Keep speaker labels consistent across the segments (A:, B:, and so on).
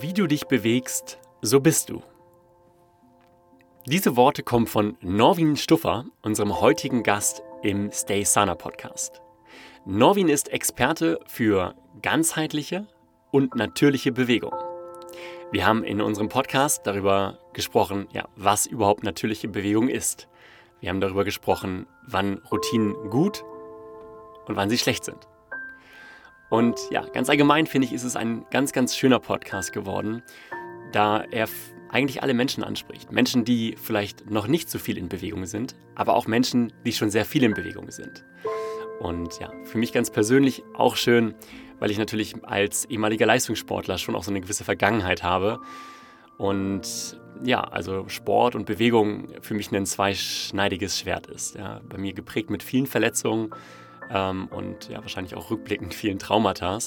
A: Wie du dich bewegst, so bist du. Diese Worte kommen von Norwin Stuffer, unserem heutigen Gast im Stay Sana Podcast. Norwin ist Experte für ganzheitliche und natürliche Bewegung. Wir haben in unserem Podcast darüber gesprochen, ja, was überhaupt natürliche Bewegung ist. Wir haben darüber gesprochen, wann Routinen gut und wann sie schlecht sind. Und ja, ganz allgemein finde ich, ist es ein ganz, ganz schöner Podcast geworden, da er eigentlich alle Menschen anspricht. Menschen, die vielleicht noch nicht so viel in Bewegung sind, aber auch Menschen, die schon sehr viel in Bewegung sind. Und ja, für mich ganz persönlich auch schön, weil ich natürlich als ehemaliger Leistungssportler schon auch so eine gewisse Vergangenheit habe. Und ja, also Sport und Bewegung für mich ein zweischneidiges Schwert ist. Ja, bei mir geprägt mit vielen Verletzungen, ähm, und ja, wahrscheinlich auch rückblickend vielen Traumata.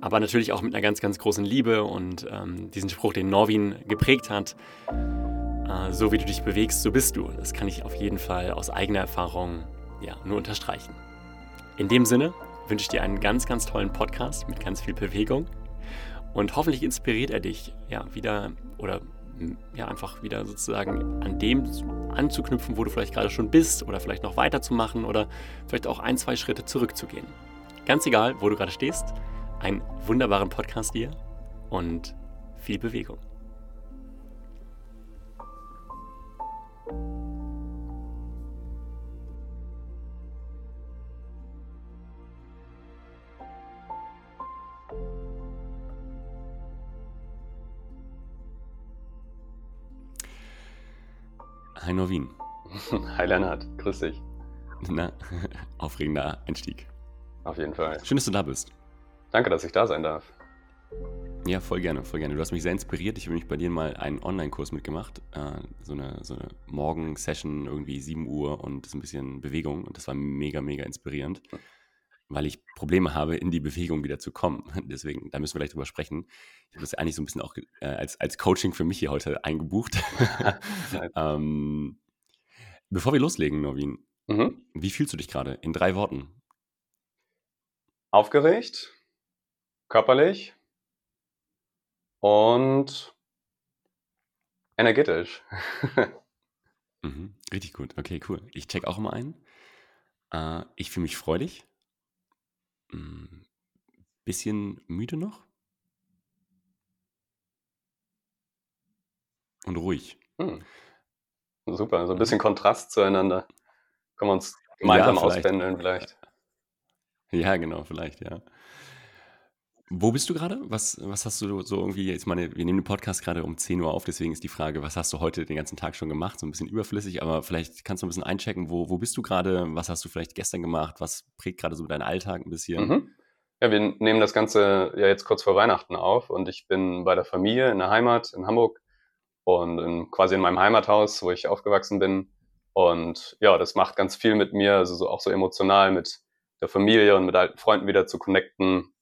A: Aber natürlich auch mit einer ganz, ganz großen Liebe und ähm, diesen Spruch, den Norwin geprägt hat, äh, so wie du dich bewegst, so bist du. Das kann ich auf jeden Fall aus eigener Erfahrung ja, nur unterstreichen. In dem Sinne wünsche ich dir einen ganz, ganz tollen Podcast mit ganz viel Bewegung und hoffentlich inspiriert er dich ja wieder oder ja, einfach wieder sozusagen an dem anzuknüpfen, wo du vielleicht gerade schon bist oder vielleicht noch weiterzumachen oder vielleicht auch ein, zwei Schritte zurückzugehen. Ganz egal, wo du gerade stehst, einen wunderbaren Podcast dir und viel Bewegung. Hi Norwin.
B: Hi Lennart, grüß dich.
A: Na, aufregender Einstieg.
B: Auf jeden Fall.
A: Schön, dass du da bist.
B: Danke, dass ich da sein darf.
A: Ja, voll gerne, voll gerne. Du hast mich sehr inspiriert. Ich habe mich bei dir mal einen Online-Kurs mitgemacht. Äh, so eine, so eine Morgen-Session, irgendwie 7 Uhr und ist ein bisschen Bewegung. Und das war mega, mega inspirierend weil ich Probleme habe, in die Bewegung wieder zu kommen. Deswegen, da müssen wir gleich drüber sprechen. Ich habe das eigentlich so ein bisschen auch äh, als, als Coaching für mich hier heute eingebucht. ähm, bevor wir loslegen, Norwin, mhm. wie fühlst du dich gerade in drei Worten?
B: Aufgeregt, körperlich und energetisch.
A: mhm, richtig gut. Okay, cool. Ich check auch immer ein. Äh, ich fühle mich freudig. Hm, bisschen müde noch? Und ruhig.
B: Hm. Super, so ein bisschen Kontrast zueinander. Können wir uns gemeinsam ja, vielleicht. auspendeln vielleicht.
A: Ja, genau, vielleicht, ja. Wo bist du gerade? Was, was hast du so irgendwie, jetzt meine, wir nehmen den Podcast gerade um 10 Uhr auf, deswegen ist die Frage, was hast du heute den ganzen Tag schon gemacht? So ein bisschen überflüssig, aber vielleicht kannst du ein bisschen einchecken, wo, wo bist du gerade? Was hast du vielleicht gestern gemacht? Was prägt gerade so deinen Alltag ein bisschen? Mhm.
B: Ja, wir nehmen das Ganze ja jetzt kurz vor Weihnachten auf und ich bin bei der Familie in der Heimat in Hamburg und in, quasi in meinem Heimathaus, wo ich aufgewachsen bin. Und ja, das macht ganz viel mit mir, also so, auch so emotional mit der Familie und mit alten Freunden wieder zu connecten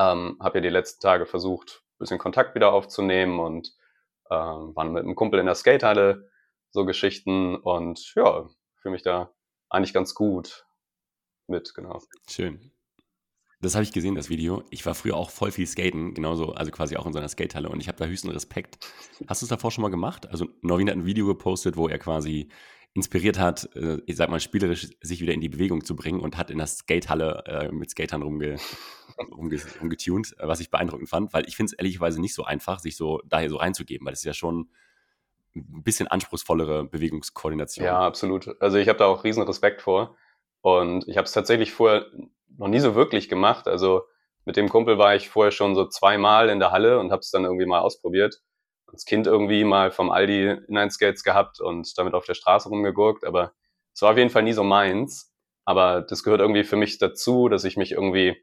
B: ähm, habe ja die letzten Tage versucht, ein bisschen Kontakt wieder aufzunehmen und ähm, waren mit einem Kumpel in der Skatehalle, so Geschichten und ja, fühle mich da eigentlich ganz gut mit, genau.
A: Schön. Das habe ich gesehen, das Video. Ich war früher auch voll viel skaten, genauso, also quasi auch in so einer Skatehalle und ich habe da höchsten Respekt. Hast du es davor schon mal gemacht? Also Norwin hat ein Video gepostet, wo er quasi inspiriert hat, äh, ich sag mal, spielerisch sich wieder in die Bewegung zu bringen und hat in der Skatehalle äh, mit Skatern rumge, rumge, rumgetunt, äh, was ich beeindruckend fand, weil ich finde es ehrlicherweise nicht so einfach, sich so daher so reinzugeben, weil es ist ja schon ein bisschen anspruchsvollere Bewegungskoordination.
B: Ja, absolut. Also ich habe da auch riesen Respekt vor und ich habe es tatsächlich vorher noch nie so wirklich gemacht. Also mit dem Kumpel war ich vorher schon so zweimal in der Halle und habe es dann irgendwie mal ausprobiert als Kind irgendwie mal vom Aldi Inline-Skates gehabt und damit auf der Straße rumgegurkt, aber es war auf jeden Fall nie so meins. Aber das gehört irgendwie für mich dazu, dass ich mich irgendwie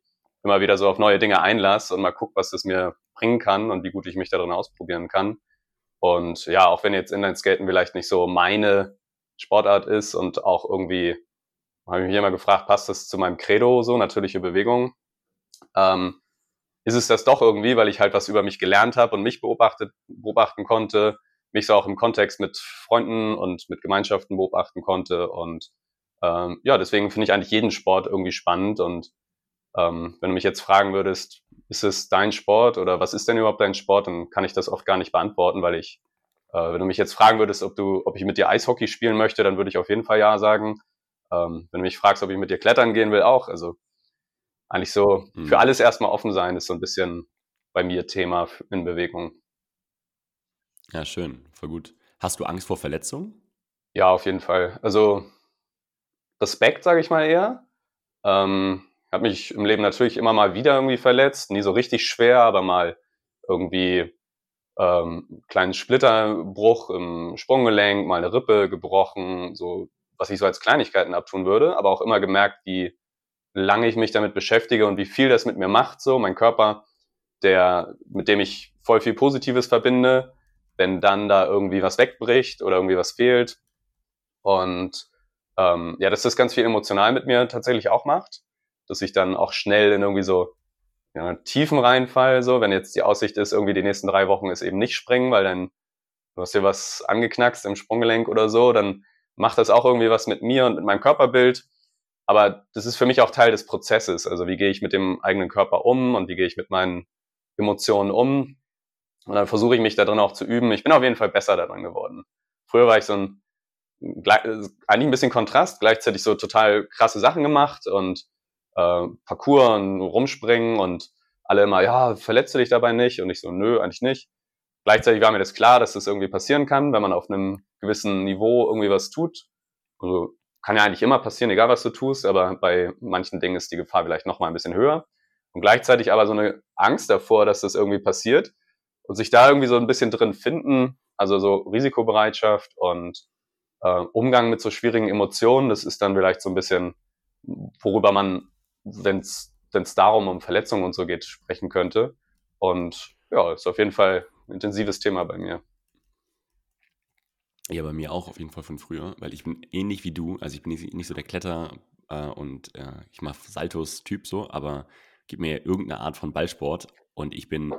B: immer wieder so auf neue Dinge einlasse und mal gucke, was das mir bringen kann und wie gut ich mich darin ausprobieren kann. Und ja, auch wenn jetzt Inline-Skaten vielleicht nicht so meine Sportart ist und auch irgendwie, habe ich mich immer gefragt, passt das zu meinem Credo, so natürliche Bewegung? Ähm, ist es das doch irgendwie, weil ich halt was über mich gelernt habe und mich beobachtet, beobachten konnte, mich so auch im Kontext mit Freunden und mit Gemeinschaften beobachten konnte. Und ähm, ja, deswegen finde ich eigentlich jeden Sport irgendwie spannend. Und ähm, wenn du mich jetzt fragen würdest, ist es dein Sport oder was ist denn überhaupt dein Sport, dann kann ich das oft gar nicht beantworten, weil ich, äh, wenn du mich jetzt fragen würdest, ob du, ob ich mit dir Eishockey spielen möchte, dann würde ich auf jeden Fall ja sagen. Ähm, wenn du mich fragst, ob ich mit dir klettern gehen will, auch. Also eigentlich so mhm. für alles erstmal offen sein, ist so ein bisschen bei mir Thema in Bewegung.
A: Ja, schön, voll gut. Hast du Angst vor Verletzungen?
B: Ja, auf jeden Fall. Also Respekt, sage ich mal eher. Ähm, habe mich im Leben natürlich immer mal wieder irgendwie verletzt, nie so richtig schwer, aber mal irgendwie ähm, kleinen Splitterbruch im Sprunggelenk, mal eine Rippe gebrochen, so was ich so als Kleinigkeiten abtun würde, aber auch immer gemerkt, wie lange ich mich damit beschäftige und wie viel das mit mir macht. So mein Körper, der mit dem ich voll viel Positives verbinde, wenn dann da irgendwie was wegbricht oder irgendwie was fehlt und ähm, ja, dass das ganz viel emotional mit mir tatsächlich auch macht dass ich dann auch schnell in irgendwie so ja, Tiefen reinfall, so, wenn jetzt die Aussicht ist, irgendwie die nächsten drei Wochen ist eben nicht springen, weil dann du hast dir was angeknackst im Sprunggelenk oder so, dann macht das auch irgendwie was mit mir und mit meinem Körperbild. Aber das ist für mich auch Teil des Prozesses. Also wie gehe ich mit dem eigenen Körper um und wie gehe ich mit meinen Emotionen um? Und dann versuche ich mich da drin auch zu üben. Ich bin auf jeden Fall besser daran geworden. Früher war ich so ein, eigentlich ein bisschen Kontrast, gleichzeitig so total krasse Sachen gemacht und äh, Parcours und rumspringen und alle immer, ja, verletzt du dich dabei nicht? Und ich so, nö, eigentlich nicht. Gleichzeitig war mir das klar, dass das irgendwie passieren kann, wenn man auf einem gewissen Niveau irgendwie was tut. Also kann ja eigentlich immer passieren, egal was du tust, aber bei manchen Dingen ist die Gefahr vielleicht noch mal ein bisschen höher. Und gleichzeitig aber so eine Angst davor, dass das irgendwie passiert und sich da irgendwie so ein bisschen drin finden, also so Risikobereitschaft und äh, Umgang mit so schwierigen Emotionen, das ist dann vielleicht so ein bisschen, worüber man wenn es darum um Verletzungen und so geht, sprechen könnte. Und ja, ist auf jeden Fall ein intensives Thema bei mir.
A: Ja, bei mir auch auf jeden Fall von früher, weil ich bin ähnlich wie du. Also ich bin nicht, so der Kletter- äh, und äh, ich mache Saltos-Typ so, aber gib mir irgendeine Art von Ballsport und ich bin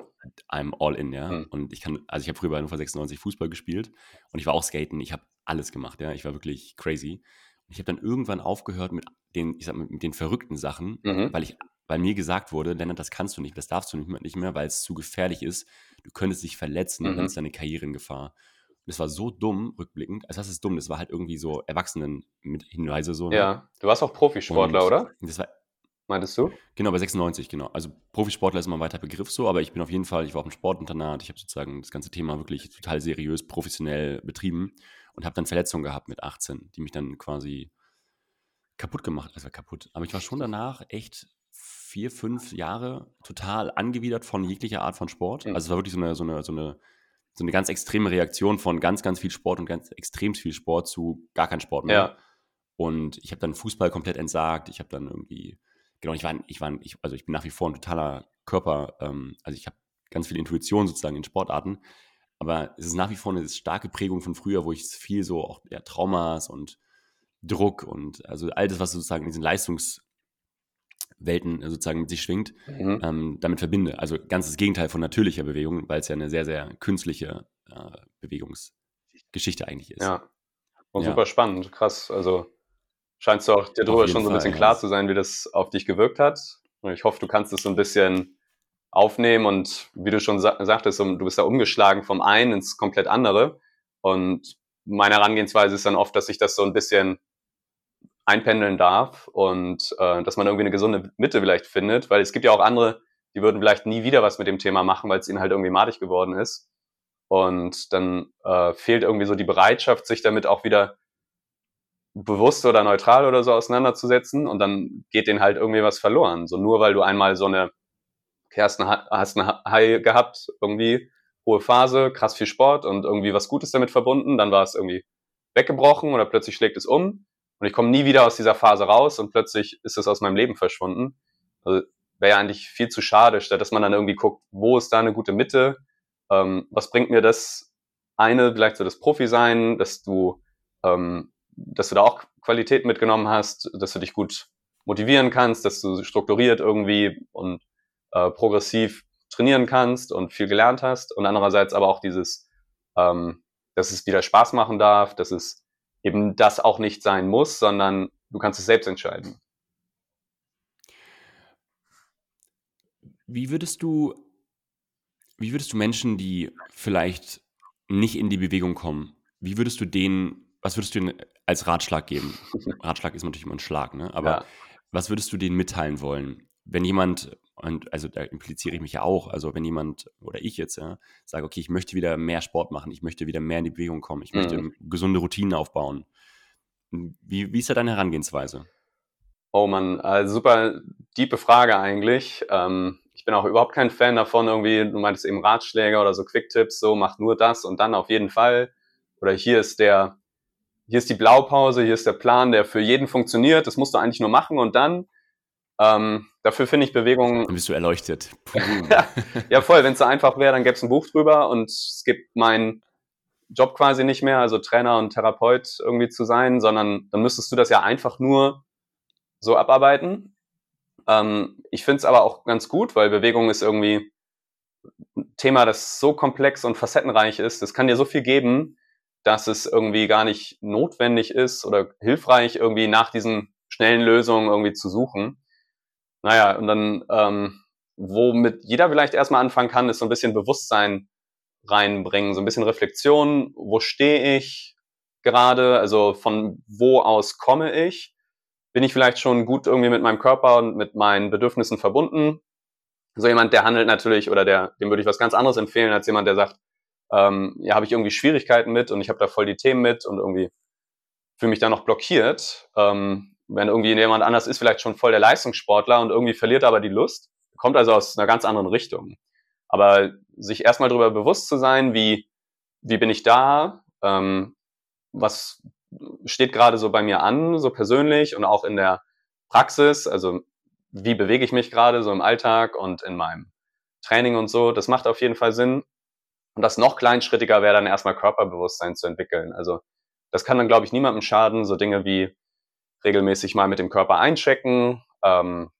A: I'm all in, ja. Mhm. Und ich kann, also ich habe früher bei Hannover 96 Fußball gespielt und ich war auch Skaten, ich habe alles gemacht, ja. Ich war wirklich crazy. Und ich habe dann irgendwann aufgehört mit den, ich sag mal, mit den verrückten Sachen, mhm. weil ich, weil mir gesagt wurde, Lennart, das kannst du nicht, das darfst du nicht mehr, weil es zu gefährlich ist. Du könntest dich verletzen, mhm. dann ist deine Karriere in Gefahr. Und es war so dumm, rückblickend. Also das ist dumm, das war halt irgendwie so Erwachsenen mit Hinweise so.
B: Ne? Ja, du warst auch Profisportler, Und oder?
A: Das war
B: Meintest du?
A: Genau, bei 96, genau. Also Profisportler ist immer ein weiter Begriff so, aber ich bin auf jeden Fall, ich war auf dem Sportinternat, ich habe sozusagen das ganze Thema wirklich total seriös, professionell betrieben und habe dann Verletzungen gehabt mit 18, die mich dann quasi kaputt gemacht, also kaputt. Aber ich war schon danach echt vier, fünf Jahre total angewidert von jeglicher Art von Sport. Also es war wirklich so eine, so eine, so eine, so eine ganz extreme Reaktion von ganz, ganz viel Sport und ganz extrem viel Sport zu gar kein Sport mehr. Ja. Und ich habe dann Fußball komplett entsagt. Ich habe dann irgendwie, genau, ich war, ich war, ich, also ich bin nach wie vor ein totaler Körper, ähm, also ich habe ganz viel Intuition sozusagen in Sportarten. Aber es ist nach wie vor eine starke Prägung von früher, wo ich viel so auch ja, Traumas und Druck und also all das, was sozusagen in diesen Leistungswelten sozusagen mit sich schwingt, mhm. ähm, damit verbinde. Also ganz das Gegenteil von natürlicher Bewegung, weil es ja eine sehr, sehr künstliche äh, Bewegungsgeschichte eigentlich ist.
B: Ja. Und ja. super spannend, krass. Also scheinst du auch dir darüber schon so ein bisschen Fall, klar ja. zu sein, wie das auf dich gewirkt hat. Und ich hoffe, du kannst es so ein bisschen aufnehmen und wie du schon sa sagtest, du bist da umgeschlagen vom einen ins komplett andere. Und meine Herangehensweise ist dann oft, dass ich das so ein bisschen einpendeln darf und äh, dass man irgendwie eine gesunde Mitte vielleicht findet, weil es gibt ja auch andere, die würden vielleicht nie wieder was mit dem Thema machen, weil es ihnen halt irgendwie madig geworden ist. Und dann äh, fehlt irgendwie so die Bereitschaft, sich damit auch wieder bewusst oder neutral oder so auseinanderzusetzen und dann geht denen halt irgendwie was verloren. So nur weil du einmal so eine, okay, hast eine, hast eine High gehabt, irgendwie hohe Phase, krass viel Sport und irgendwie was Gutes damit verbunden, dann war es irgendwie weggebrochen oder plötzlich schlägt es um und ich komme nie wieder aus dieser Phase raus und plötzlich ist es aus meinem Leben verschwunden. Also wäre ja eigentlich viel zu schade, statt dass man dann irgendwie guckt, wo ist da eine gute Mitte? Ähm, was bringt mir das eine, vielleicht so das Profi-Sein, dass du, ähm, dass du da auch Qualität mitgenommen hast, dass du dich gut motivieren kannst, dass du strukturiert irgendwie und äh, progressiv trainieren kannst und viel gelernt hast und andererseits aber auch dieses, ähm, dass es wieder Spaß machen darf, dass es eben das auch nicht sein muss, sondern du kannst es selbst entscheiden.
A: Wie würdest du, wie würdest du Menschen, die vielleicht nicht in die Bewegung kommen, wie würdest du denen, was würdest du denen als Ratschlag geben? Ratschlag ist natürlich immer ein Schlag, ne? Aber ja. was würdest du denen mitteilen wollen? Wenn jemand, und also da impliziere ich mich ja auch, also wenn jemand oder ich jetzt ja, sage, okay, ich möchte wieder mehr Sport machen, ich möchte wieder mehr in die Bewegung kommen, ich mhm. möchte gesunde Routinen aufbauen. Wie, wie ist da deine Herangehensweise?
B: Oh man, also super diepe Frage eigentlich. Ähm, ich bin auch überhaupt kein Fan davon, irgendwie, du meintest eben Ratschläge oder so Quick-Tipps, so mach nur das und dann auf jeden Fall. Oder hier ist der, hier ist die Blaupause, hier ist der Plan, der für jeden funktioniert, das musst du eigentlich nur machen und dann. Ähm, dafür finde ich Bewegung.
A: Dann bist du erleuchtet.
B: ja, voll. Wenn es so einfach wäre, dann gäbe es ein Buch drüber und es gibt meinen Job quasi nicht mehr, also Trainer und Therapeut irgendwie zu sein, sondern dann müsstest du das ja einfach nur so abarbeiten. Ähm, ich finde es aber auch ganz gut, weil Bewegung ist irgendwie ein Thema, das so komplex und facettenreich ist. Das kann dir so viel geben, dass es irgendwie gar nicht notwendig ist oder hilfreich, irgendwie nach diesen schnellen Lösungen irgendwie zu suchen. Naja, und dann, ähm, womit jeder vielleicht erstmal anfangen kann, ist so ein bisschen Bewusstsein reinbringen, so ein bisschen Reflexion, wo stehe ich gerade, also von wo aus komme ich bin ich vielleicht schon gut irgendwie mit meinem Körper und mit meinen Bedürfnissen verbunden. So jemand, der handelt natürlich oder der, dem würde ich was ganz anderes empfehlen als jemand, der sagt, ähm, ja, habe ich irgendwie Schwierigkeiten mit und ich habe da voll die Themen mit und irgendwie fühle mich da noch blockiert. Ähm, wenn irgendwie jemand anders ist, vielleicht schon voll der Leistungssportler und irgendwie verliert aber die Lust, kommt also aus einer ganz anderen Richtung. Aber sich erstmal darüber bewusst zu sein, wie, wie bin ich da, ähm, was, steht gerade so bei mir an, so persönlich und auch in der Praxis. Also wie bewege ich mich gerade so im Alltag und in meinem Training und so. Das macht auf jeden Fall Sinn. Und das noch kleinschrittiger wäre dann erstmal Körperbewusstsein zu entwickeln. Also das kann dann, glaube ich, niemandem schaden. So Dinge wie regelmäßig mal mit dem Körper einchecken, ähm,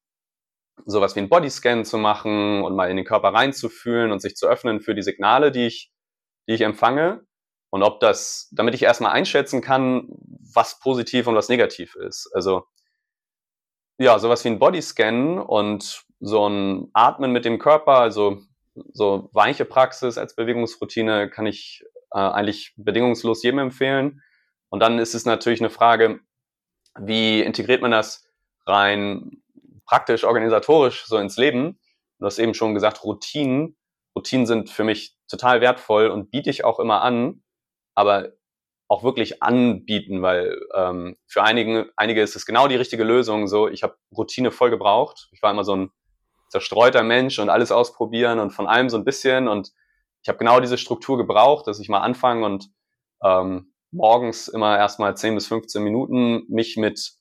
B: sowas wie ein Bodyscan zu machen und mal in den Körper reinzufühlen und sich zu öffnen für die Signale, die ich, die ich empfange. Und ob das, damit ich erstmal einschätzen kann, was positiv und was negativ ist. Also ja, sowas wie ein Bodyscan und so ein Atmen mit dem Körper, also so weiche Praxis als Bewegungsroutine kann ich äh, eigentlich bedingungslos jedem empfehlen. Und dann ist es natürlich eine Frage, wie integriert man das rein praktisch, organisatorisch so ins Leben? Du hast eben schon gesagt, Routinen. Routinen sind für mich total wertvoll und biete ich auch immer an, aber auch wirklich anbieten, weil ähm, für einige, einige ist es genau die richtige Lösung. So, ich habe Routine voll gebraucht. Ich war immer so ein zerstreuter Mensch und alles ausprobieren und von allem so ein bisschen. Und ich habe genau diese Struktur gebraucht, dass ich mal anfange und ähm, morgens immer erstmal 10 bis 15 Minuten mich mit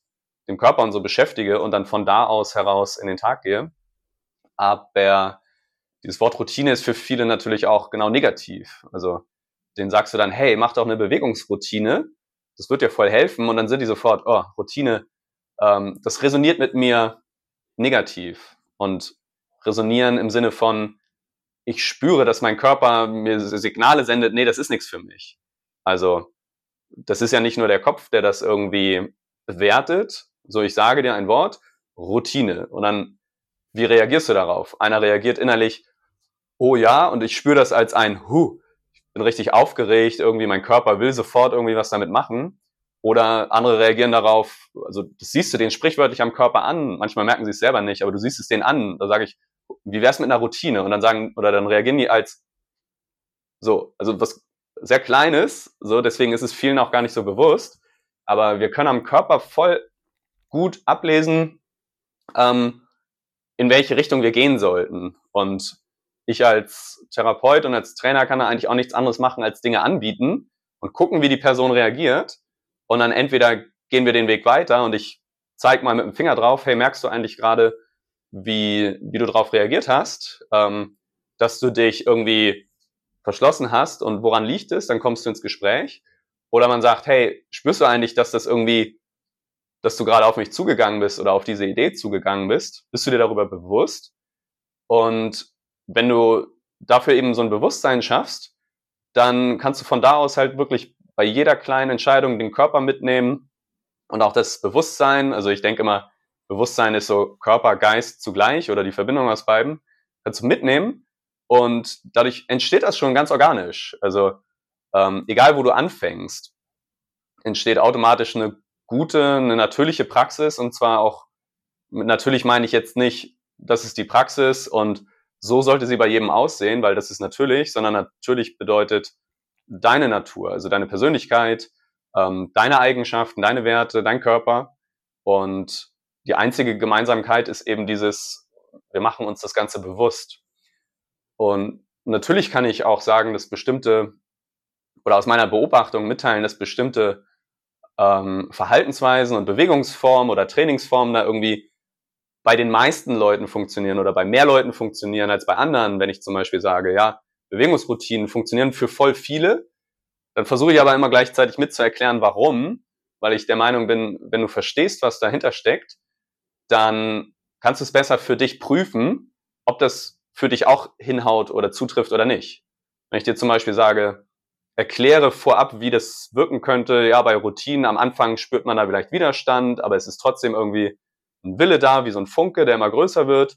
B: dem Körper und so beschäftige und dann von da aus heraus in den Tag gehe. Aber dieses Wort Routine ist für viele natürlich auch genau negativ. Also den sagst du dann, hey, mach doch eine Bewegungsroutine. Das wird dir voll helfen. Und dann sind die sofort, oh, Routine, ähm, das resoniert mit mir negativ. Und resonieren im Sinne von, ich spüre, dass mein Körper mir Signale sendet, nee, das ist nichts für mich. Also, das ist ja nicht nur der Kopf, der das irgendwie bewertet. So, ich sage dir ein Wort, Routine. Und dann, wie reagierst du darauf? Einer reagiert innerlich, oh ja, und ich spüre das als ein Hu bin richtig aufgeregt, irgendwie mein Körper will sofort irgendwie was damit machen. Oder andere reagieren darauf, also das siehst du den sprichwörtlich am Körper an, manchmal merken sie es selber nicht, aber du siehst es denen an. Da sage ich, wie wär's mit einer Routine? Und dann sagen, oder dann reagieren die als so, also was sehr Kleines, so, deswegen ist es vielen auch gar nicht so bewusst. Aber wir können am Körper voll gut ablesen, ähm, in welche Richtung wir gehen sollten. Und ich als Therapeut und als Trainer kann da eigentlich auch nichts anderes machen, als Dinge anbieten und gucken, wie die Person reagiert. Und dann entweder gehen wir den Weg weiter und ich zeige mal mit dem Finger drauf, hey, merkst du eigentlich gerade, wie, wie du darauf reagiert hast, ähm, dass du dich irgendwie verschlossen hast und woran liegt es, dann kommst du ins Gespräch. Oder man sagt, hey, spürst du eigentlich, dass das irgendwie, dass du gerade auf mich zugegangen bist oder auf diese Idee zugegangen bist? Bist du dir darüber bewusst? Und wenn du dafür eben so ein Bewusstsein schaffst, dann kannst du von da aus halt wirklich bei jeder kleinen Entscheidung den Körper mitnehmen und auch das Bewusstsein. Also ich denke immer, Bewusstsein ist so Körper, Geist zugleich oder die Verbindung aus beiden. kannst du mitnehmen und dadurch entsteht das schon ganz organisch. Also ähm, egal wo du anfängst, entsteht automatisch eine gute, eine natürliche Praxis und zwar auch, natürlich meine ich jetzt nicht, das ist die Praxis und so sollte sie bei jedem aussehen, weil das ist natürlich, sondern natürlich bedeutet deine Natur, also deine Persönlichkeit, ähm, deine Eigenschaften, deine Werte, dein Körper und die einzige Gemeinsamkeit ist eben dieses, wir machen uns das Ganze bewusst. Und natürlich kann ich auch sagen, dass bestimmte oder aus meiner Beobachtung mitteilen, dass bestimmte ähm, Verhaltensweisen und Bewegungsformen oder Trainingsformen da irgendwie bei den meisten Leuten funktionieren oder bei mehr Leuten funktionieren als bei anderen. Wenn ich zum Beispiel sage, ja, Bewegungsroutinen funktionieren für voll viele, dann versuche ich aber immer gleichzeitig mitzuerklären, warum, weil ich der Meinung bin, wenn du verstehst, was dahinter steckt, dann kannst du es besser für dich prüfen, ob das für dich auch hinhaut oder zutrifft oder nicht. Wenn ich dir zum Beispiel sage, erkläre vorab, wie das wirken könnte, ja, bei Routinen am Anfang spürt man da vielleicht Widerstand, aber es ist trotzdem irgendwie ein Wille da, wie so ein Funke, der immer größer wird.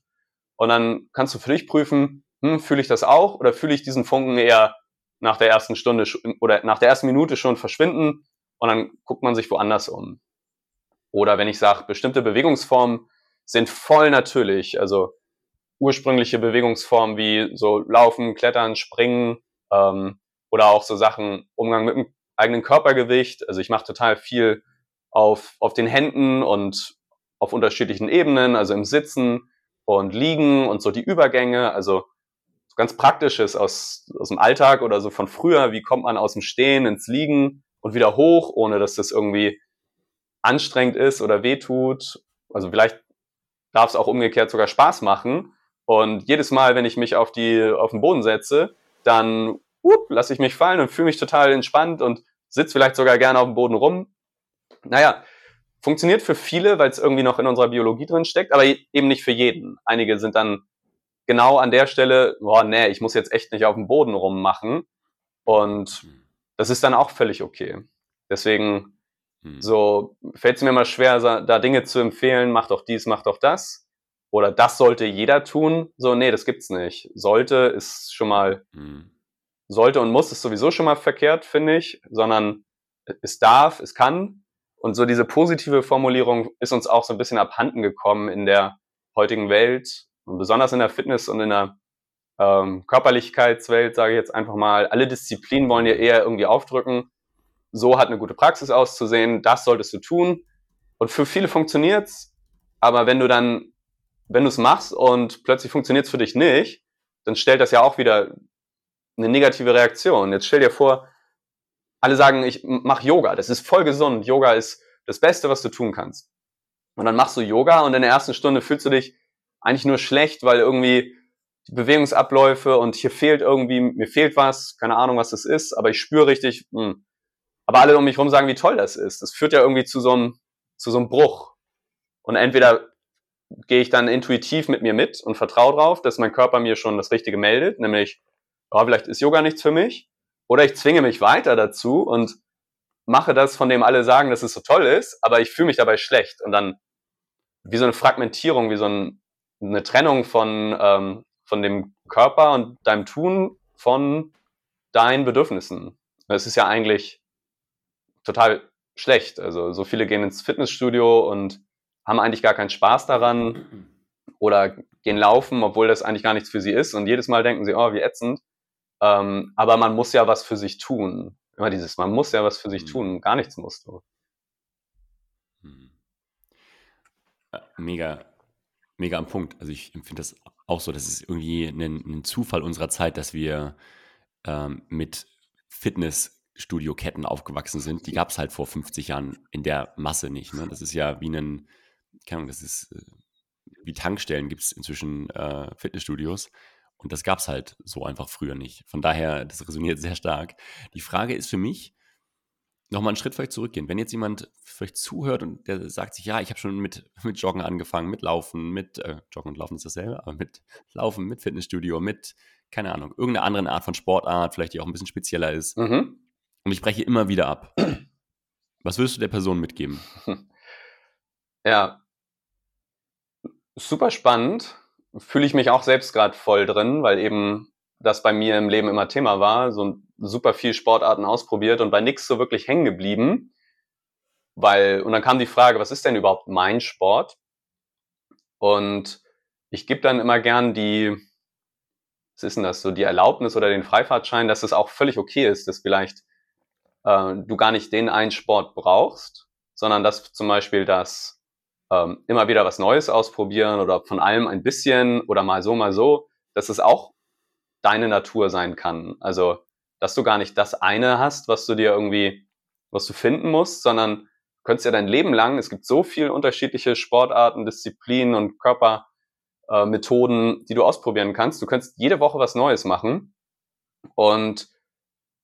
B: Und dann kannst du für dich prüfen, hm, fühle ich das auch oder fühle ich diesen Funken eher nach der ersten Stunde oder nach der ersten Minute schon verschwinden und dann guckt man sich woanders um. Oder wenn ich sage, bestimmte Bewegungsformen sind voll natürlich, also ursprüngliche Bewegungsformen wie so Laufen, Klettern, Springen ähm, oder auch so Sachen, Umgang mit dem eigenen Körpergewicht. Also ich mache total viel auf, auf den Händen und auf unterschiedlichen Ebenen, also im Sitzen und Liegen und so die Übergänge, also so ganz Praktisches aus, aus dem Alltag oder so von früher, wie kommt man aus dem Stehen ins Liegen und wieder hoch, ohne dass das irgendwie anstrengend ist oder wehtut. Also vielleicht darf es auch umgekehrt sogar Spaß machen, und jedes Mal, wenn ich mich auf, die, auf den Boden setze, dann lasse ich mich fallen und fühle mich total entspannt und sitze vielleicht sogar gerne auf dem Boden rum. Naja, funktioniert für viele, weil es irgendwie noch in unserer Biologie drin steckt, aber eben nicht für jeden. Einige sind dann genau an der Stelle, boah, nee, ich muss jetzt echt nicht auf dem Boden rummachen. Und das ist dann auch völlig okay. Deswegen hm. so fällt es mir immer schwer, da Dinge zu empfehlen, mach doch dies, mach doch das oder das sollte jeder tun. So, nee, das gibt's nicht. Sollte ist schon mal, mhm. sollte und muss ist sowieso schon mal verkehrt, finde ich, sondern es darf, es kann. Und so diese positive Formulierung ist uns auch so ein bisschen abhanden gekommen in der heutigen Welt und besonders in der Fitness und in der ähm, Körperlichkeitswelt, sage ich jetzt einfach mal. Alle Disziplinen wollen ja eher irgendwie aufdrücken. So hat eine gute Praxis auszusehen, das solltest du tun. Und für viele funktioniert's, aber wenn du dann wenn du es machst und plötzlich funktioniert es für dich nicht, dann stellt das ja auch wieder eine negative Reaktion. Jetzt stell dir vor, alle sagen, ich mache Yoga, das ist voll gesund, Yoga ist das Beste, was du tun kannst. Und dann machst du Yoga und in der ersten Stunde fühlst du dich eigentlich nur schlecht, weil irgendwie die Bewegungsabläufe und hier fehlt irgendwie, mir fehlt was, keine Ahnung, was das ist, aber ich spüre richtig, mh. Hm. aber alle um mich herum sagen, wie toll das ist. Das führt ja irgendwie zu so einem, zu so einem Bruch. Und entweder gehe ich dann intuitiv mit mir mit und vertraue drauf, dass mein Körper mir schon das Richtige meldet, nämlich, oh, vielleicht ist Yoga nichts für mich. Oder ich zwinge mich weiter dazu und mache das, von dem alle sagen, dass es so toll ist, aber ich fühle mich dabei schlecht. Und dann wie so eine Fragmentierung, wie so ein, eine Trennung von, ähm, von dem Körper und deinem Tun von deinen Bedürfnissen. Das ist ja eigentlich total schlecht. Also so viele gehen ins Fitnessstudio und haben eigentlich gar keinen Spaß daran oder gehen laufen, obwohl das eigentlich gar nichts für sie ist. Und jedes Mal denken sie, oh, wie ätzend. Ähm, aber man muss ja was für sich tun. Immer dieses, man muss ja was für sich mhm. tun. Gar nichts musst du.
A: Mhm. Mega, mega am Punkt. Also ich empfinde das auch so, das ist irgendwie ein, ein Zufall unserer Zeit, dass wir ähm, mit Fitnessstudio-Ketten aufgewachsen sind. Die gab es halt vor 50 Jahren in der Masse nicht. Ne? Das ist ja wie ein keine Ahnung, das ist äh, wie Tankstellen gibt es inzwischen äh, Fitnessstudios. Und das gab es halt so einfach früher nicht. Von daher, das resoniert sehr stark. Die Frage ist für mich, nochmal einen Schritt vielleicht zurückgehen. Wenn jetzt jemand vielleicht zuhört und der sagt sich, ja, ich habe schon mit, mit Joggen angefangen, mit Laufen, mit äh, Joggen und Laufen ist dasselbe, aber mit Laufen, mit Fitnessstudio, mit, keine Ahnung, irgendeiner anderen Art von Sportart, vielleicht die auch ein bisschen spezieller ist. Mhm. Und ich breche immer wieder ab. Was würdest du der Person mitgeben?
B: Ja, super spannend. fühle ich mich auch selbst gerade voll drin, weil eben das bei mir im Leben immer Thema war, so super viel Sportarten ausprobiert und bei nichts so wirklich hängen geblieben. Weil, und dann kam die Frage, was ist denn überhaupt mein Sport? Und ich gebe dann immer gern die, was ist denn das, so die Erlaubnis oder den Freifahrtschein, dass es auch völlig okay ist, dass vielleicht äh, du gar nicht den einen Sport brauchst, sondern dass zum Beispiel das ähm, immer wieder was Neues ausprobieren oder von allem ein bisschen oder mal so, mal so, dass es auch deine Natur sein kann. Also, dass du gar nicht das eine hast, was du dir irgendwie, was du finden musst, sondern du könntest ja dein Leben lang, es gibt so viele unterschiedliche Sportarten, Disziplinen und Körpermethoden, äh, die du ausprobieren kannst. Du könntest jede Woche was Neues machen und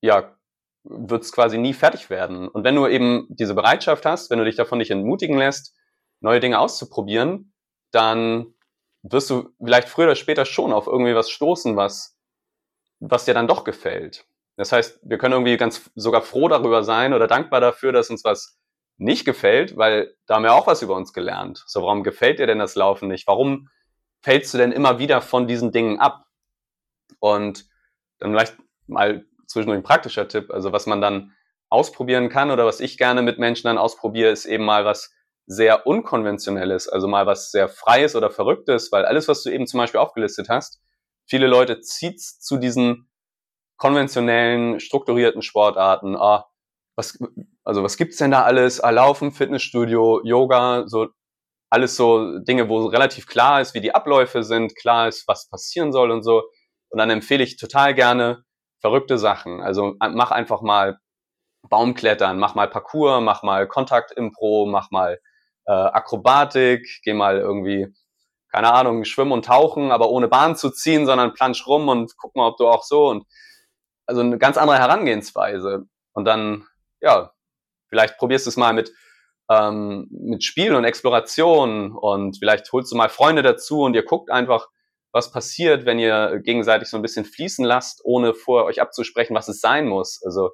B: ja, wird es quasi nie fertig werden. Und wenn du eben diese Bereitschaft hast, wenn du dich davon nicht entmutigen lässt, neue Dinge auszuprobieren, dann wirst du vielleicht früher oder später schon auf irgendwie was stoßen, was, was dir dann doch gefällt. Das heißt, wir können irgendwie ganz sogar froh darüber sein oder dankbar dafür, dass uns was nicht gefällt, weil da haben wir auch was über uns gelernt. So, warum gefällt dir denn das Laufen nicht? Warum fällst du denn immer wieder von diesen Dingen ab? Und dann vielleicht mal zwischendurch ein praktischer Tipp. Also was man dann ausprobieren kann oder was ich gerne mit Menschen dann ausprobiere, ist eben mal was sehr unkonventionelles, also mal was sehr Freies oder Verrücktes, weil alles, was du eben zum Beispiel aufgelistet hast, viele Leute zieht's zu diesen konventionellen, strukturierten Sportarten. Ah, was, also was gibt's denn da alles? Ah, Laufen, Fitnessstudio, Yoga, so alles so Dinge, wo relativ klar ist, wie die Abläufe sind, klar ist, was passieren soll und so. Und dann empfehle ich total gerne verrückte Sachen. Also mach einfach mal Baumklettern, mach mal Parkour, mach mal Kontaktimpro, mach mal äh, Akrobatik, geh mal irgendwie, keine Ahnung, schwimmen und tauchen, aber ohne Bahn zu ziehen, sondern plansch rum und guck mal, ob du auch so und also eine ganz andere Herangehensweise. Und dann, ja, vielleicht probierst du es mal mit, ähm, mit Spielen und Exploration und vielleicht holst du mal Freunde dazu und ihr guckt einfach, was passiert, wenn ihr gegenseitig so ein bisschen fließen lasst, ohne vor euch abzusprechen, was es sein muss. Also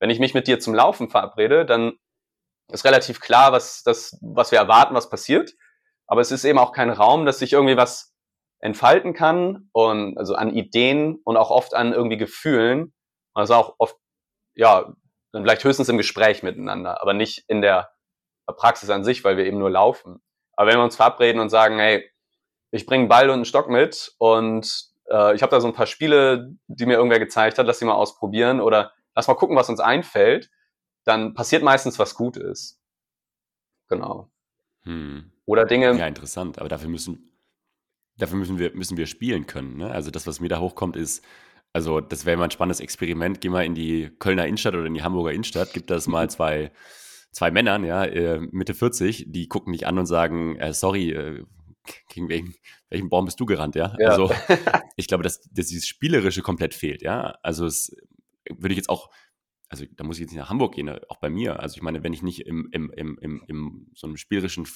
B: wenn ich mich mit dir zum Laufen verabrede, dann ist relativ klar, was, das, was wir erwarten, was passiert. Aber es ist eben auch kein Raum, dass sich irgendwie was entfalten kann und also an Ideen und auch oft an irgendwie Gefühlen. Also auch oft, ja, dann vielleicht höchstens im Gespräch miteinander, aber nicht in der Praxis an sich, weil wir eben nur laufen. Aber wenn wir uns verabreden und sagen, hey, ich bringe einen Ball und einen Stock mit und äh, ich habe da so ein paar Spiele, die mir irgendwer gezeigt hat, lass die mal ausprobieren oder lass mal gucken, was uns einfällt, dann passiert meistens was Gutes. Genau.
A: Hm.
B: Oder Dinge.
A: Ja, interessant, aber dafür müssen, dafür müssen wir, müssen wir spielen können. Ne? Also das, was mir da hochkommt, ist, also das wäre mal ein spannendes Experiment. Geh mal in die Kölner Innenstadt oder in die Hamburger Innenstadt, gibt das mal zwei, zwei Männern, ja, äh, Mitte 40, die gucken dich an und sagen, äh, sorry, äh, gegen welchen, welchen Baum bist du gerannt, ja? ja. Also ich glaube, dass, dass dieses Spielerische komplett fehlt, ja. Also es würde ich jetzt auch, also da muss ich jetzt nicht nach Hamburg gehen, auch bei mir. Also ich meine, wenn ich nicht im, im, im, im, im so einem spielerischen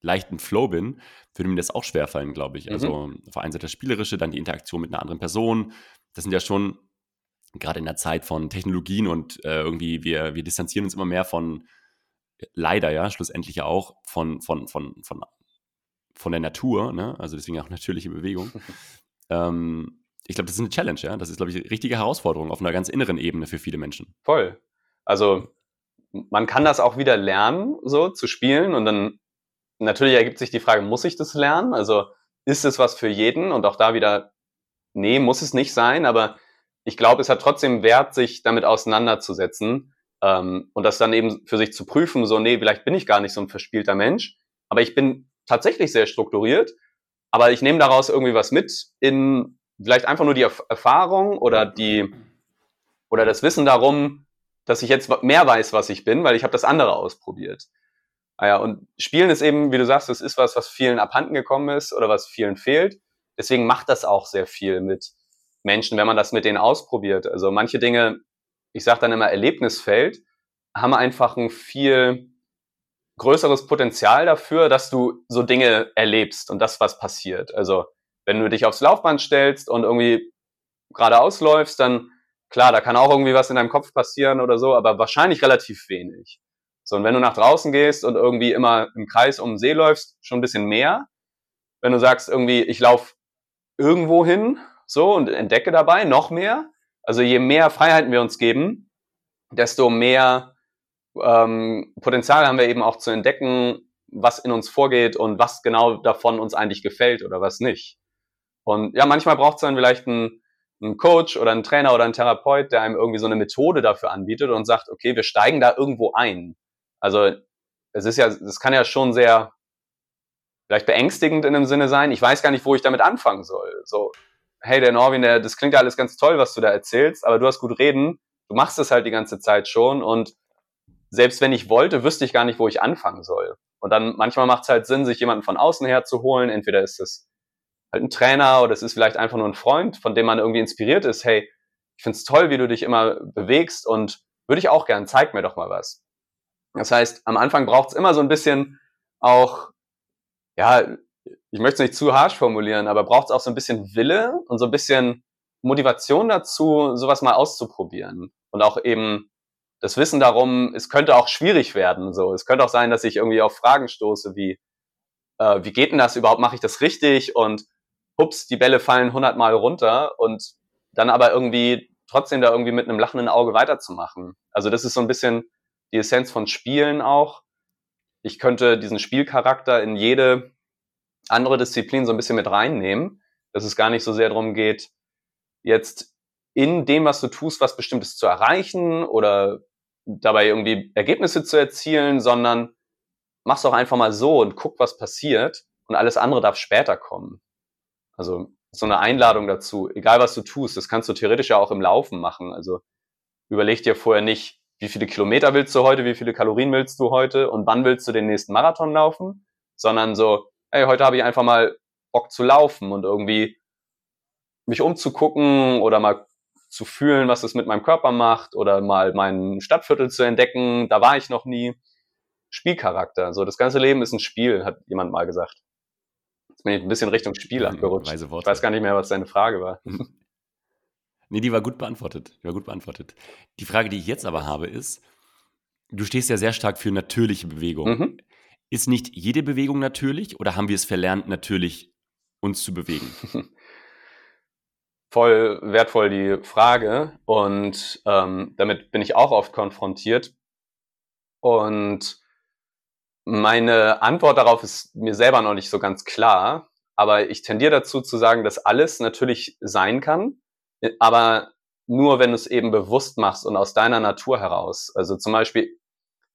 A: leichten Flow bin, würde mir das auch schwerfallen, glaube ich. Also mhm. auf der einen Seite das Spielerische, dann die Interaktion mit einer anderen Person. Das sind ja schon gerade in der Zeit von Technologien und äh, irgendwie wir, wir distanzieren uns immer mehr von, leider ja, schlussendlich ja auch von, von, von, von von der Natur, ne? also deswegen auch natürliche Bewegung. ähm, ich glaube, das ist eine Challenge, ja. Das ist, glaube ich, eine richtige Herausforderung auf einer ganz inneren Ebene für viele Menschen.
B: Voll. Also man kann das auch wieder lernen, so zu spielen. Und dann natürlich ergibt sich die Frage, muss ich das lernen? Also ist es was für jeden? Und auch da wieder, nee, muss es nicht sein. Aber ich glaube, es hat trotzdem Wert, sich damit auseinanderzusetzen ähm, und das dann eben für sich zu prüfen, so, nee, vielleicht bin ich gar nicht so ein verspielter Mensch, aber ich bin tatsächlich sehr strukturiert, aber ich nehme daraus irgendwie was mit in vielleicht einfach nur die Erfahrung oder die oder das Wissen darum, dass ich jetzt mehr weiß, was ich bin, weil ich habe das andere ausprobiert. Ah und Spielen ist eben, wie du sagst, das ist was, was vielen abhanden gekommen ist oder was vielen fehlt. Deswegen macht das auch sehr viel mit Menschen, wenn man das mit denen ausprobiert. Also manche Dinge, ich sage dann immer Erlebnisfeld, haben einfach ein viel größeres Potenzial dafür, dass du so Dinge erlebst und das, was passiert. Also wenn du dich aufs Laufband stellst und irgendwie geradeaus läufst, dann klar, da kann auch irgendwie was in deinem Kopf passieren oder so, aber wahrscheinlich relativ wenig. So, und wenn du nach draußen gehst und irgendwie immer im Kreis um den See läufst, schon ein bisschen mehr. wenn du sagst irgendwie, ich laufe irgendwo hin, so und entdecke dabei noch mehr. Also je mehr Freiheiten wir uns geben, desto mehr ähm, Potenzial haben wir eben auch zu entdecken, was in uns vorgeht und was genau davon uns eigentlich gefällt oder was nicht. Und ja, manchmal braucht es dann vielleicht einen, einen Coach oder einen Trainer oder einen Therapeut, der einem irgendwie so eine Methode dafür anbietet und sagt, okay, wir steigen da irgendwo ein. Also es ist ja, es kann ja schon sehr vielleicht beängstigend in dem Sinne sein. Ich weiß gar nicht, wo ich damit anfangen soll. So, hey, der Norwin, der, das klingt ja alles ganz toll, was du da erzählst, aber du hast gut reden, du machst es halt die ganze Zeit schon und selbst wenn ich wollte, wüsste ich gar nicht, wo ich anfangen soll. Und dann manchmal macht es halt Sinn, sich jemanden von außen her zu holen. Entweder ist es halt ein Trainer oder es ist vielleicht einfach nur ein Freund, von dem man irgendwie inspiriert ist. Hey, ich find's toll, wie du dich immer bewegst und würde ich auch gern, zeig mir doch mal was. Das heißt, am Anfang braucht's immer so ein bisschen auch, ja, ich möchte es nicht zu harsch formulieren, aber braucht's auch so ein bisschen Wille und so ein bisschen Motivation dazu, sowas mal auszuprobieren. Und auch eben das Wissen darum, es könnte auch schwierig werden. So, es könnte auch sein, dass ich irgendwie auf Fragen stoße, wie äh, wie geht denn das überhaupt? Mache ich das richtig? Und hups, die Bälle fallen hundertmal runter und dann aber irgendwie trotzdem da irgendwie mit einem lachenden Auge weiterzumachen. Also das ist so ein bisschen die Essenz von Spielen auch. Ich könnte diesen Spielcharakter in jede andere Disziplin so ein bisschen mit reinnehmen, dass es gar nicht so sehr darum geht, jetzt in dem, was du tust, was Bestimmtes zu erreichen oder dabei irgendwie Ergebnisse zu erzielen, sondern mach's doch einfach mal so und guck, was passiert und alles andere darf später kommen. Also so eine Einladung dazu, egal was du tust, das kannst du theoretisch ja auch im Laufen machen. Also überleg dir vorher nicht, wie viele Kilometer willst du heute, wie viele Kalorien willst du heute und wann willst du den nächsten Marathon laufen, sondern so, hey, heute habe ich einfach mal Bock zu laufen und irgendwie mich umzugucken oder mal zu fühlen, was es mit meinem Körper macht oder mal mein Stadtviertel zu entdecken, da war ich noch nie. Spielcharakter. So, das ganze Leben ist ein Spiel, hat jemand mal gesagt. Ich ein bisschen Richtung Spiel mhm, abgerutscht. Ich weiß gar nicht mehr, was deine Frage war.
A: nee, die war gut beantwortet. Die war gut beantwortet. Die Frage, die ich jetzt aber habe, ist, du stehst ja sehr stark für natürliche Bewegung. Mhm. Ist nicht jede Bewegung natürlich oder haben wir es verlernt, natürlich uns zu bewegen?
B: Voll wertvoll die Frage und ähm, damit bin ich auch oft konfrontiert. Und meine Antwort darauf ist mir selber noch nicht so ganz klar, aber ich tendiere dazu zu sagen, dass alles natürlich sein kann, aber nur wenn du es eben bewusst machst und aus deiner Natur heraus. Also zum Beispiel,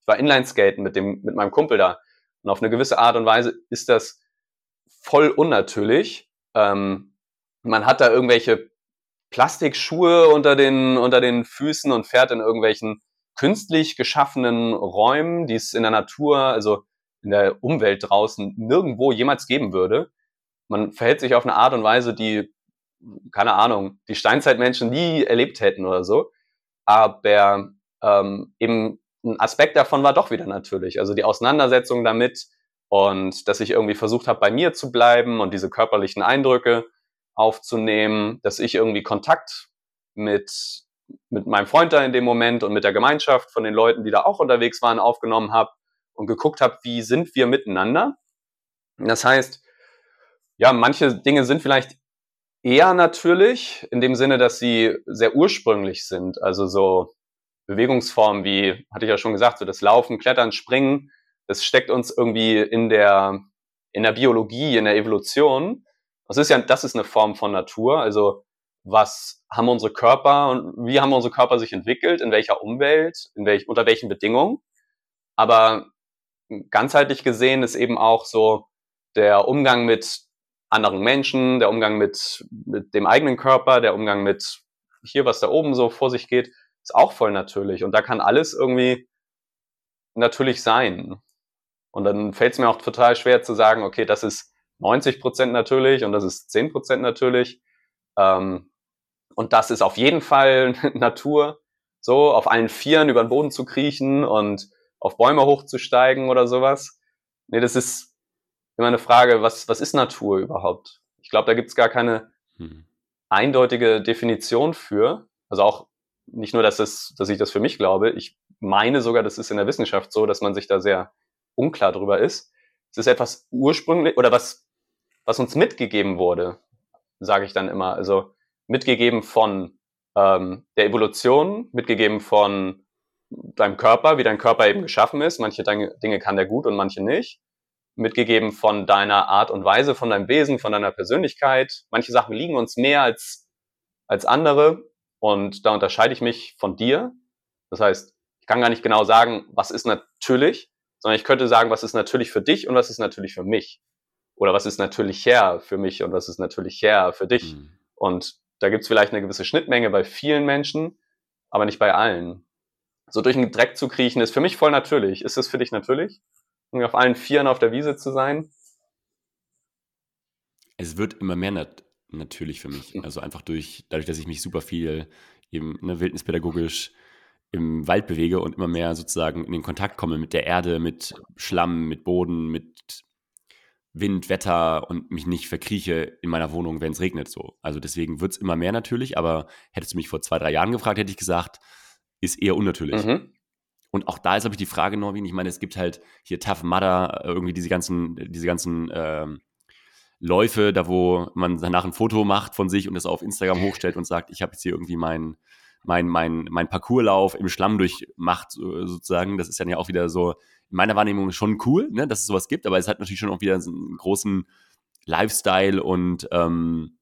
B: ich war Inlineskaten mit dem, mit meinem Kumpel da und auf eine gewisse Art und Weise ist das voll unnatürlich. Ähm, man hat da irgendwelche Plastikschuhe unter den, unter den Füßen und fährt in irgendwelchen künstlich geschaffenen Räumen, die es in der Natur, also in der Umwelt draußen nirgendwo jemals geben würde. Man verhält sich auf eine Art und Weise, die, keine Ahnung, die Steinzeitmenschen nie erlebt hätten oder so. Aber ähm, eben ein Aspekt davon war doch wieder natürlich. Also die Auseinandersetzung damit und dass ich irgendwie versucht habe, bei mir zu bleiben und diese körperlichen Eindrücke aufzunehmen, dass ich irgendwie Kontakt mit mit meinem Freund da in dem Moment und mit der Gemeinschaft von den Leuten, die da auch unterwegs waren, aufgenommen habe und geguckt habe, wie sind wir miteinander. Das heißt, ja, manche Dinge sind vielleicht eher natürlich, in dem Sinne, dass sie sehr ursprünglich sind. Also so Bewegungsformen wie, hatte ich ja schon gesagt, so das Laufen, Klettern, Springen, das steckt uns irgendwie in der, in der Biologie, in der Evolution. Das ist ja, das ist eine Form von Natur. Also was haben unsere Körper und wie haben unsere Körper sich entwickelt, in welcher Umwelt, in welch, unter welchen Bedingungen. Aber ganzheitlich gesehen ist eben auch so der Umgang mit anderen Menschen, der Umgang mit, mit dem eigenen Körper, der Umgang mit hier, was da oben so vor sich geht, ist auch voll natürlich. Und da kann alles irgendwie natürlich sein. Und dann fällt es mir auch total schwer zu sagen, okay, das ist 90 Prozent natürlich und das ist 10 Prozent natürlich. Ähm, und das ist auf jeden Fall Natur, so auf allen Vieren über den Boden zu kriechen und auf Bäume hochzusteigen oder sowas. Nee, das ist immer eine Frage, was, was ist Natur überhaupt? Ich glaube, da gibt es gar keine hm. eindeutige Definition für. Also auch nicht nur, dass, es, dass ich das für mich glaube, ich meine sogar, das ist in der Wissenschaft so, dass man sich da sehr unklar drüber ist. Es ist etwas ursprünglich oder was was uns mitgegeben wurde, sage ich dann immer. Also mitgegeben von ähm, der Evolution, mitgegeben von deinem Körper, wie dein Körper eben geschaffen ist. Manche Dinge kann der gut und manche nicht. Mitgegeben von deiner Art und Weise, von deinem Wesen, von deiner Persönlichkeit. Manche Sachen liegen uns mehr als, als andere und da unterscheide ich mich von dir. Das heißt, ich kann gar nicht genau sagen, was ist natürlich, sondern ich könnte sagen, was ist natürlich für dich und was ist natürlich für mich. Oder was ist natürlich her für mich und was ist natürlich her für dich. Mhm. Und da gibt es vielleicht eine gewisse Schnittmenge bei vielen Menschen, aber nicht bei allen. So durch den Dreck zu kriechen ist für mich voll natürlich. Ist es für dich natürlich? Um auf allen Vieren auf der Wiese zu sein?
A: Es wird immer mehr nat natürlich für mich. Also einfach durch, dadurch, dass ich mich super viel eben ne, wildnispädagogisch im Wald bewege und immer mehr sozusagen in den Kontakt komme mit der Erde, mit Schlamm, mit Boden, mit Wind, Wetter und mich nicht verkrieche in meiner Wohnung, wenn es regnet so. Also deswegen wird es immer mehr natürlich, aber hättest du mich vor zwei, drei Jahren gefragt, hätte ich gesagt, ist eher unnatürlich. Mhm. Und auch da ist, glaube ich, die Frage, Norwin, ich meine, es gibt halt hier Tough Mudder, irgendwie diese ganzen, diese ganzen ähm, Läufe, da wo man danach ein Foto macht von sich und das auf Instagram hochstellt und sagt, ich habe jetzt hier irgendwie mein, mein, mein, mein Parcourslauf im Schlamm durchmacht, sozusagen. Das ist dann ja auch wieder so, in meiner Wahrnehmung schon cool, ne, dass es sowas gibt, aber es hat natürlich schon auch wieder einen großen Lifestyle und ähm,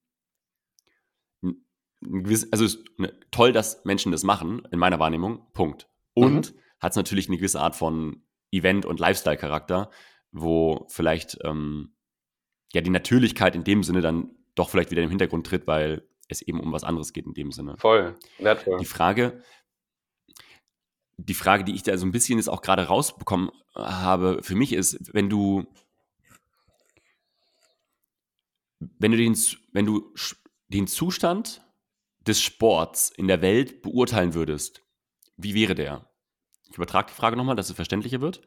A: also ist ne, toll, dass Menschen das machen, in meiner Wahrnehmung, Punkt. Und mhm. hat es natürlich eine gewisse Art von Event- und Lifestyle-Charakter, wo vielleicht ähm, ja die Natürlichkeit in dem Sinne dann doch vielleicht wieder im Hintergrund tritt, weil es eben um was anderes geht in dem Sinne.
B: Voll, wertvoll.
A: Die Frage, die Frage, die ich da so ein bisschen jetzt auch gerade rausbekommen habe, für mich ist, wenn du, wenn du den, wenn du den Zustand des Sports in der Welt beurteilen würdest, wie wäre der? Ich übertrage die Frage nochmal, dass es verständlicher wird.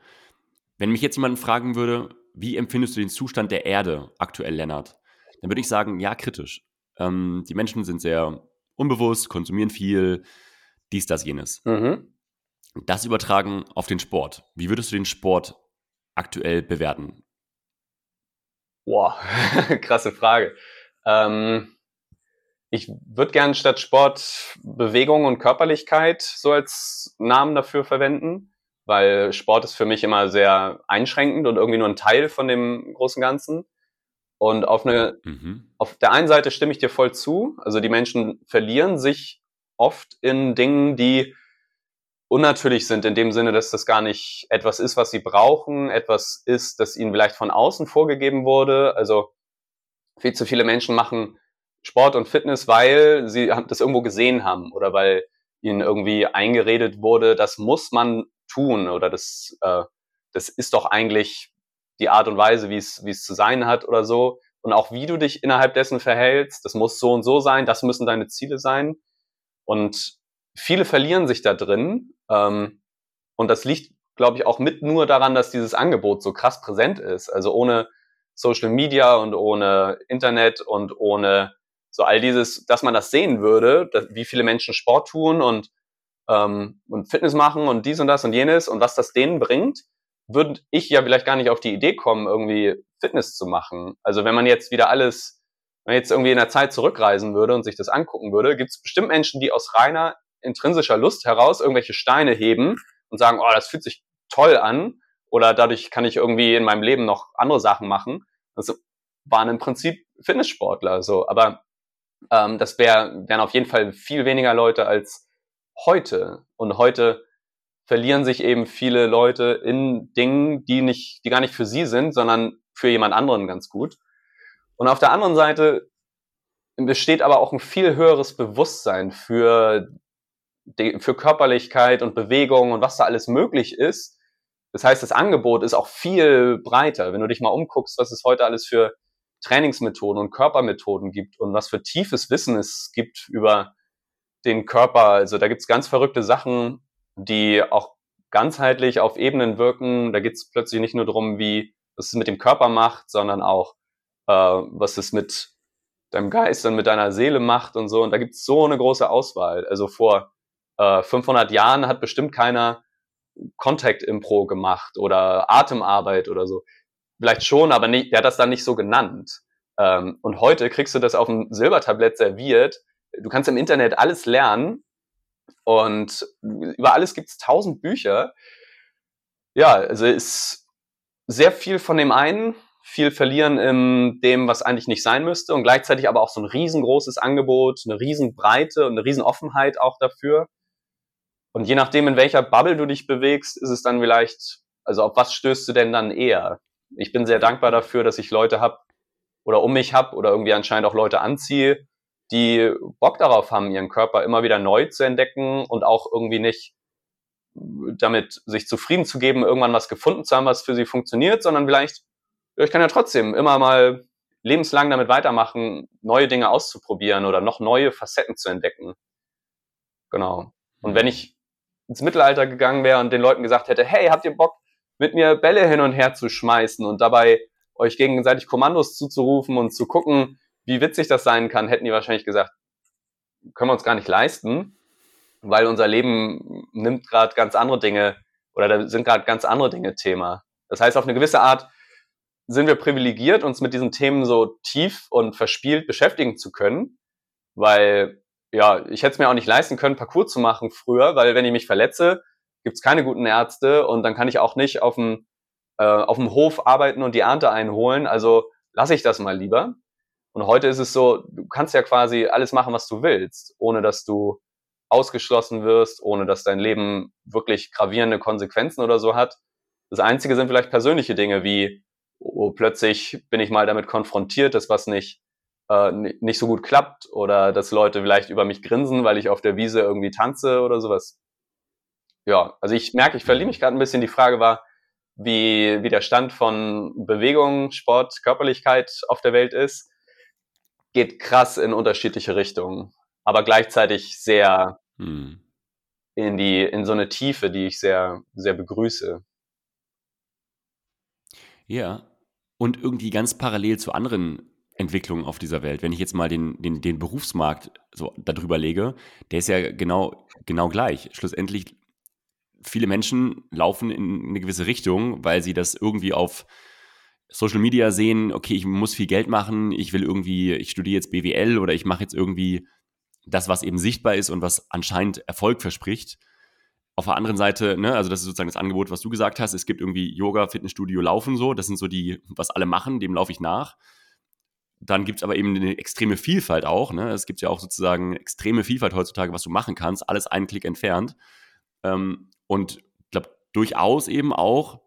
A: Wenn mich jetzt jemand fragen würde, wie empfindest du den Zustand der Erde aktuell, Lennart? Dann würde ich sagen, ja, kritisch. Ähm, die Menschen sind sehr unbewusst, konsumieren viel, dies, das, jenes. Mhm. Das übertragen auf den Sport. Wie würdest du den Sport aktuell bewerten?
B: Boah, krasse Frage. Ähm, ich würde gerne statt Sport Bewegung und Körperlichkeit so als Namen dafür verwenden, weil Sport ist für mich immer sehr einschränkend und irgendwie nur ein Teil von dem großen Ganzen. Und auf, eine, mhm. auf der einen Seite stimme ich dir voll zu. Also die Menschen verlieren sich oft in Dingen, die unnatürlich sind, in dem Sinne, dass das gar nicht etwas ist, was sie brauchen, etwas ist, das ihnen vielleicht von außen vorgegeben wurde. Also viel zu viele Menschen machen Sport und Fitness, weil sie das irgendwo gesehen haben oder weil ihnen irgendwie eingeredet wurde, das muss man tun oder das, äh, das ist doch eigentlich die Art und Weise, wie es, zu sein hat oder so. Und auch wie du dich innerhalb dessen verhältst, das muss so und so sein, das müssen deine Ziele sein. Und viele verlieren sich da drin. Ähm, und das liegt, glaube ich, auch mit nur daran, dass dieses Angebot so krass präsent ist. Also ohne Social Media und ohne Internet und ohne so all dieses, dass man das sehen würde, dass, wie viele Menschen Sport tun und, ähm, und Fitness machen und dies und das und jenes und was das denen bringt, würde ich ja vielleicht gar nicht auf die Idee kommen, irgendwie Fitness zu machen. Also wenn man jetzt wieder alles, wenn man jetzt irgendwie in der Zeit zurückreisen würde und sich das angucken würde, gibt es bestimmt Menschen, die aus reiner intrinsischer Lust heraus irgendwelche Steine heben und sagen, oh, das fühlt sich toll an oder dadurch kann ich irgendwie in meinem Leben noch andere Sachen machen. Das waren im Prinzip Fitnesssportler so, aber ähm, das wär, wären auf jeden Fall viel weniger Leute als heute. Und heute verlieren sich eben viele Leute in Dingen, die nicht, die gar nicht für sie sind, sondern für jemand anderen ganz gut. Und auf der anderen Seite besteht aber auch ein viel höheres Bewusstsein für für Körperlichkeit und Bewegung und was da alles möglich ist. Das heißt, das Angebot ist auch viel breiter. Wenn du dich mal umguckst, was es heute alles für Trainingsmethoden und Körpermethoden gibt und was für tiefes Wissen es gibt über den Körper. Also da gibt's ganz verrückte Sachen, die auch ganzheitlich auf Ebenen wirken. Da geht's plötzlich nicht nur darum, wie was es mit dem Körper macht, sondern auch, äh, was es mit deinem Geist und mit deiner Seele macht und so. Und da gibt's so eine große Auswahl. Also vor 500 äh, Jahren hat bestimmt keiner Contact Impro gemacht oder Atemarbeit oder so. Vielleicht schon, aber nicht, der hat das dann nicht so genannt. Ähm, und heute kriegst du das auf dem Silbertablett serviert. Du kannst im Internet alles lernen und über alles gibt es tausend Bücher. Ja, also ist sehr viel von dem einen, viel verlieren in dem, was eigentlich nicht sein müsste und gleichzeitig aber auch so ein riesengroßes Angebot, eine Riesenbreite und eine Riesenoffenheit auch dafür. Und je nachdem, in welcher Bubble du dich bewegst, ist es dann vielleicht, also auf was stößt du denn dann eher? Ich bin sehr dankbar dafür, dass ich Leute habe oder um mich habe oder irgendwie anscheinend auch Leute anziehe, die Bock darauf haben, ihren Körper immer wieder neu zu entdecken und auch irgendwie nicht damit sich zufrieden zu geben, irgendwann was gefunden zu haben, was für sie funktioniert, sondern vielleicht, ich kann ja trotzdem immer mal lebenslang damit weitermachen, neue Dinge auszuprobieren oder noch neue Facetten zu entdecken. Genau. Und wenn ich ins Mittelalter gegangen wäre und den Leuten gesagt hätte, hey, habt ihr Bock, mit mir Bälle hin und her zu schmeißen und dabei euch gegenseitig Kommandos zuzurufen und zu gucken, wie witzig das sein kann, hätten die wahrscheinlich gesagt, können wir uns gar nicht leisten, weil unser Leben nimmt gerade ganz andere Dinge oder da sind gerade ganz andere Dinge Thema. Das heißt, auf eine gewisse Art sind wir privilegiert, uns mit diesen Themen so tief und verspielt beschäftigen zu können, weil ja, ich hätte es mir auch nicht leisten können, Parcours zu machen früher, weil wenn ich mich verletze, gibt es keine guten Ärzte und dann kann ich auch nicht auf dem, äh, auf dem Hof arbeiten und die Ernte einholen. Also lasse ich das mal lieber. Und heute ist es so, du kannst ja quasi alles machen, was du willst, ohne dass du ausgeschlossen wirst, ohne dass dein Leben wirklich gravierende Konsequenzen oder so hat. Das Einzige sind vielleicht persönliche Dinge wie, oh, plötzlich bin ich mal damit konfrontiert, dass was nicht äh, nicht so gut klappt oder dass Leute vielleicht über mich grinsen, weil ich auf der Wiese irgendwie tanze oder sowas. Ja, also ich merke, ich verliere mich gerade ein bisschen. Die Frage war, wie, wie der Stand von Bewegung, Sport, Körperlichkeit auf der Welt ist. Geht krass in unterschiedliche Richtungen, aber gleichzeitig sehr hm. in die, in so eine Tiefe, die ich sehr, sehr begrüße.
A: Ja, und irgendwie ganz parallel zu anderen Entwicklungen auf dieser Welt. Wenn ich jetzt mal den, den, den Berufsmarkt so darüber lege, der ist ja genau, genau gleich. Schlussendlich, viele Menschen laufen in eine gewisse Richtung, weil sie das irgendwie auf Social Media sehen, okay, ich muss viel Geld machen, ich will irgendwie, ich studiere jetzt BWL oder ich mache jetzt irgendwie das, was eben sichtbar ist und was anscheinend Erfolg verspricht. Auf der anderen Seite, ne, also das ist sozusagen das Angebot, was du gesagt hast, es gibt irgendwie Yoga, Fitnessstudio, Laufen so, das sind so die, was alle machen, dem laufe ich nach. Dann gibt es aber eben eine extreme Vielfalt auch. Ne? Es gibt ja auch sozusagen extreme Vielfalt heutzutage, was du machen kannst, alles einen Klick entfernt. Ähm, und ich glaube, durchaus eben auch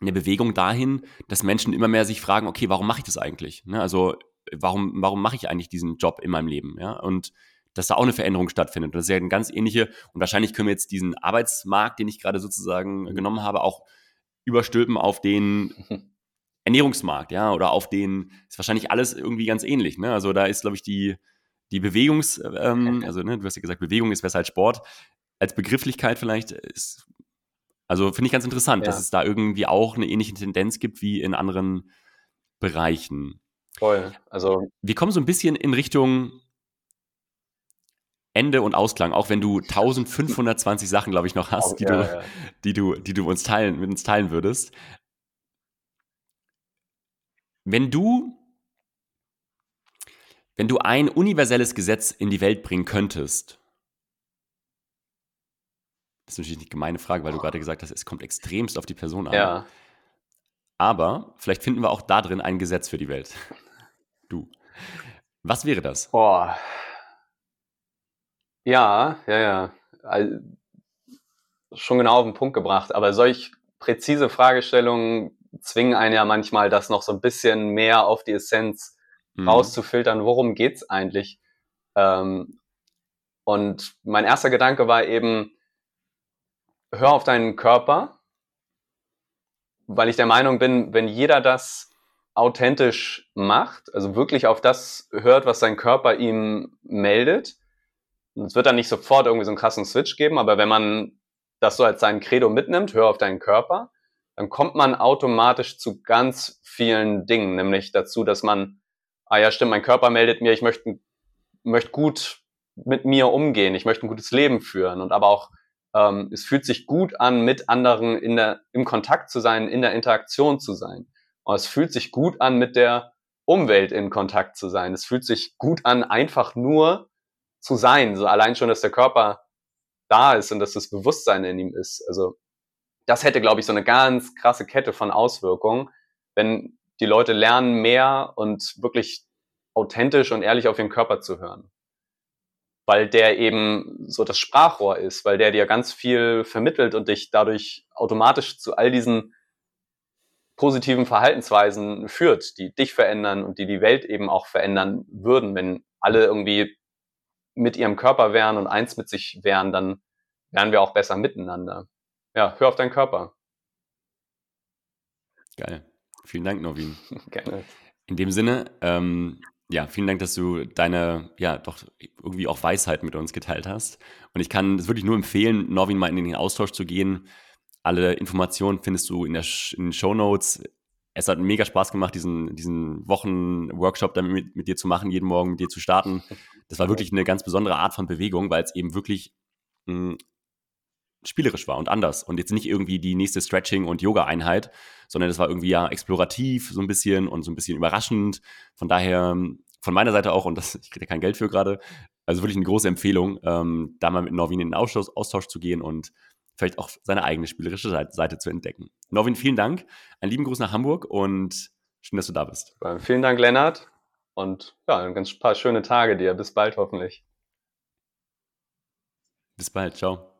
A: eine Bewegung dahin, dass Menschen immer mehr sich fragen, okay, warum mache ich das eigentlich? Ne? Also warum, warum mache ich eigentlich diesen Job in meinem Leben? Ja? Und dass da auch eine Veränderung stattfindet. Und das ist ja eine ganz ähnliche, und wahrscheinlich können wir jetzt diesen Arbeitsmarkt, den ich gerade sozusagen genommen habe, auch überstülpen auf den Ernährungsmarkt, ja, oder auf den, ist wahrscheinlich alles irgendwie ganz ähnlich, ne? Also da ist, glaube ich, die, die Bewegungs, ähm, also ne, du hast ja gesagt, Bewegung ist besser als Sport, als Begrifflichkeit vielleicht ist, also finde ich ganz interessant, ja. dass es da irgendwie auch eine ähnliche Tendenz gibt wie in anderen Bereichen.
B: Voll, also.
A: Wir kommen so ein bisschen in Richtung Ende und Ausklang, auch wenn du 1520 Sachen, glaube ich, noch hast, oh, die, ja, du, ja. die, du, die du uns teilen, mit uns teilen würdest. Wenn du, wenn du ein universelles Gesetz in die Welt bringen könntest, das ist natürlich eine gemeine Frage, weil du gerade gesagt hast, es kommt extremst auf die Person an.
B: Ja.
A: Aber vielleicht finden wir auch da drin ein Gesetz für die Welt. Du. Was wäre das?
B: Boah. Ja, ja, ja. Also, schon genau auf den Punkt gebracht. Aber solch präzise Fragestellungen zwingen einen ja manchmal, das noch so ein bisschen mehr auf die Essenz mhm. rauszufiltern, worum geht's eigentlich? Ähm, und mein erster Gedanke war eben, hör auf deinen Körper, weil ich der Meinung bin, wenn jeder das authentisch macht, also wirklich auf das hört, was sein Körper ihm meldet, es wird dann nicht sofort irgendwie so einen krassen Switch geben, aber wenn man das so als sein Credo mitnimmt, hör auf deinen Körper, dann kommt man automatisch zu ganz vielen Dingen, nämlich dazu, dass man, ah ja, stimmt, mein Körper meldet mir, ich möchte, möchte gut mit mir umgehen, ich möchte ein gutes Leben führen und aber auch, ähm, es fühlt sich gut an, mit anderen in der, im Kontakt zu sein, in der Interaktion zu sein. Und es fühlt sich gut an, mit der Umwelt in Kontakt zu sein. Es fühlt sich gut an, einfach nur zu sein. So allein schon, dass der Körper da ist und dass das Bewusstsein in ihm ist. Also das hätte, glaube ich, so eine ganz krasse Kette von Auswirkungen, wenn die Leute lernen, mehr und wirklich authentisch und ehrlich auf ihren Körper zu hören. Weil der eben so das Sprachrohr ist, weil der dir ganz viel vermittelt und dich dadurch automatisch zu all diesen positiven Verhaltensweisen führt, die dich verändern und die die Welt eben auch verändern würden. Wenn alle irgendwie mit ihrem Körper wären und eins mit sich wären, dann wären wir auch besser miteinander. Ja, hör auf deinen Körper.
A: Geil. Vielen Dank, Norwin.
B: Gerne.
A: In dem Sinne, ähm, ja, vielen Dank, dass du deine, ja, doch irgendwie auch Weisheit mit uns geteilt hast. Und ich kann es wirklich nur empfehlen, Norwin mal in den Austausch zu gehen. Alle Informationen findest du in, der, in den Show Notes. Es hat mega Spaß gemacht, diesen, diesen Wochen-Workshop damit mit, mit dir zu machen, jeden Morgen mit dir zu starten. Das war wirklich eine ganz besondere Art von Bewegung, weil es eben wirklich mh, hm, spielerisch war und anders. Und jetzt nicht irgendwie die nächste Stretching- und Yoga-Einheit, sondern es war irgendwie ja explorativ so ein bisschen und so ein bisschen überraschend. Von daher, von meiner Seite auch, und das, ich kriege kein Geld für gerade, also wirklich eine große Empfehlung, ähm, da mal mit Norwin in den Austausch, Austausch zu gehen und vielleicht auch seine eigene spielerische Seite, Seite zu entdecken. Norwin, vielen Dank. Einen lieben Gruß nach Hamburg und schön, dass du da bist.
B: Vielen Dank, Lennart. Und ja, ein ganz paar schöne Tage dir. Bis bald hoffentlich.
A: Bis bald. Ciao.